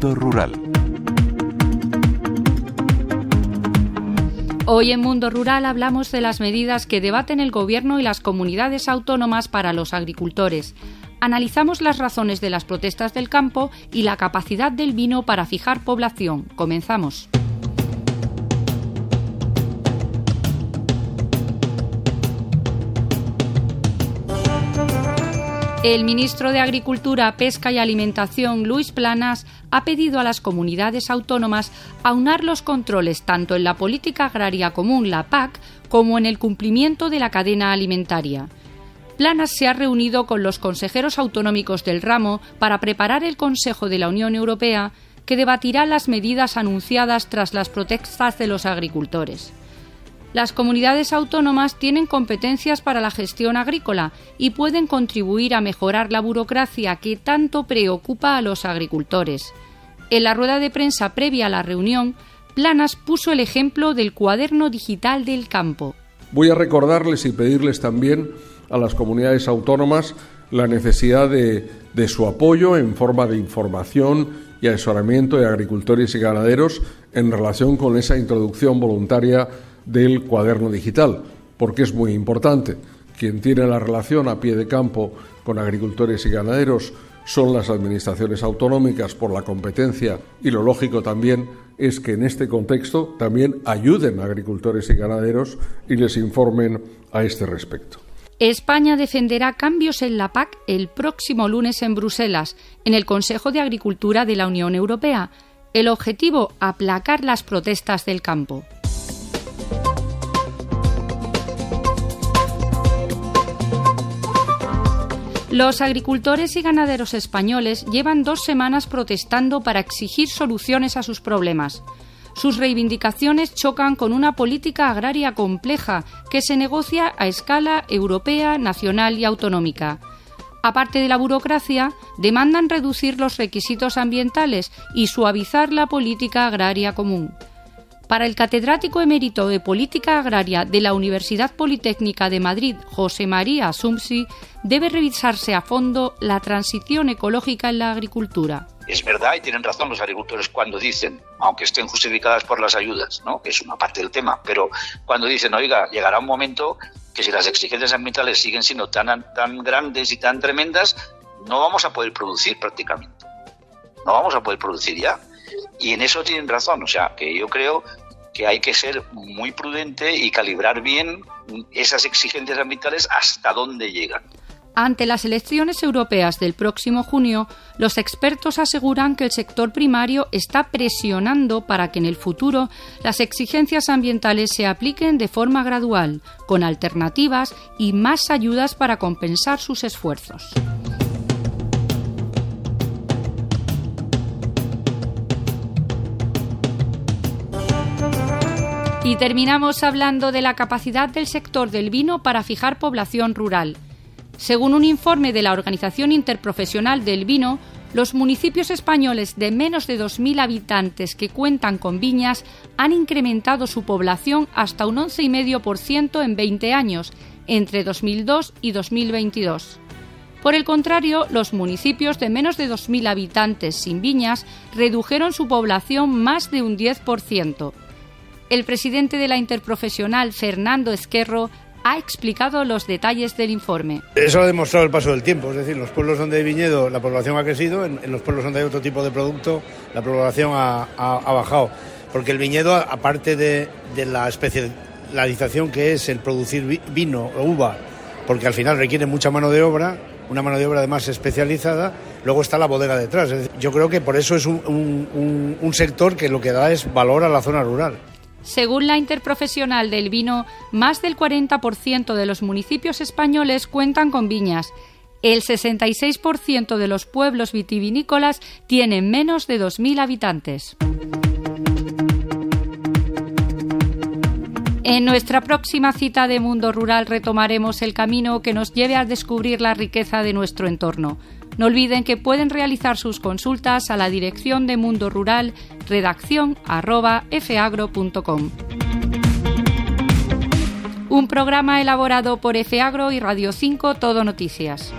Rural. Hoy en Mundo Rural hablamos de las medidas que debaten el Gobierno y las comunidades autónomas para los agricultores. Analizamos las razones de las protestas del campo y la capacidad del vino para fijar población. Comenzamos. El ministro de Agricultura, Pesca y Alimentación, Luis Planas, ha pedido a las comunidades autónomas aunar los controles tanto en la política agraria común, la PAC, como en el cumplimiento de la cadena alimentaria. Planas se ha reunido con los consejeros autonómicos del ramo para preparar el Consejo de la Unión Europea que debatirá las medidas anunciadas tras las protestas de los agricultores. Las comunidades autónomas tienen competencias para la gestión agrícola y pueden contribuir a mejorar la burocracia que tanto preocupa a los agricultores. En la rueda de prensa previa a la reunión, Planas puso el ejemplo del cuaderno digital del campo. Voy a recordarles y pedirles también a las comunidades autónomas la necesidad de, su apoyo en forma de información y asesoramiento de agricultores y ganaderos en relación con esa introducción voluntaria del cuaderno digital, porque es muy importante. Quien tiene la relación a pie de campo con agricultores y ganaderos son las administraciones autonómicas por la competencia y lo lógico también es que en este contexto también ayuden a agricultores y ganaderos y les informen a este respecto. España defenderá cambios en la PAC el próximo lunes en Bruselas, en el Consejo de Agricultura de la Unión Europea. El objetivo, aplacar las protestas del campo. Los agricultores y ganaderos españoles llevan dos semanas protestando para exigir soluciones a sus problemas. Sus reivindicaciones chocan con una política agraria compleja que se negocia a escala europea, nacional y autonómica. Aparte de la burocracia, demandan reducir los requisitos ambientales y suavizar la política agraria común. Para el catedrático emérito de Política Agraria de la Universidad Politécnica de Madrid, José María Sumsi, debe revisarse a fondo la transición ecológica en la agricultura. Es verdad y tienen razón los agricultores cuando dicen, aunque estén justificadas por las ayudas, ¿no? que es una parte del tema, pero cuando dicen, oiga, llegará un momento que si las exigencias ambientales siguen siendo tan, tan grandes y tan tremendas, no vamos a poder producir prácticamente. No vamos a poder producir ya. Y en eso tienen razón, o sea, que yo creo que hay que ser muy prudente y calibrar bien esas exigencias ambientales hasta dónde llegan. Ante las elecciones europeas del próximo junio, los expertos aseguran que el sector primario está presionando para que en el futuro las exigencias ambientales se apliquen de forma gradual, con alternativas y más ayudas para compensar sus esfuerzos. Y terminamos hablando de la capacidad del sector del vino para fijar población rural. Según un informe de la Organización Interprofesional del Vino, los municipios españoles de menos de 2.000 habitantes que cuentan con viñas han incrementado su población hasta un 11,5% en 20 años, entre 2002 y 2022. Por el contrario, los municipios de menos de 2.000 habitantes sin viñas redujeron su población más de un 10%. El presidente de la Interprofesional, Fernando Esquerro, ha explicado los detalles del informe. Eso ha demostrado el paso del tiempo, es decir, en los pueblos donde hay viñedo la población ha crecido, en, los pueblos donde hay otro tipo de producto la población ha, bajado, porque el viñedo, aparte de, la especialización que es el producir vino o uva, porque al final requiere mucha mano de obra, una mano de obra además especializada, luego está la bodega detrás. yo creo que por eso es un sector que lo que da es valor a la zona rural. Según la Interprofesional del Vino, más del 40% de los municipios españoles cuentan con viñas. El 66% de los pueblos vitivinícolas tienen menos de 2.000 habitantes. En nuestra próxima cita de Mundo Rural retomaremos el camino que nos lleve a descubrir la riqueza de nuestro entorno. No olviden que pueden realizar sus consultas a la dirección de Mundo Rural, redacción. Un programa elaborado por FAGRO y Radio 5 Todo Noticias.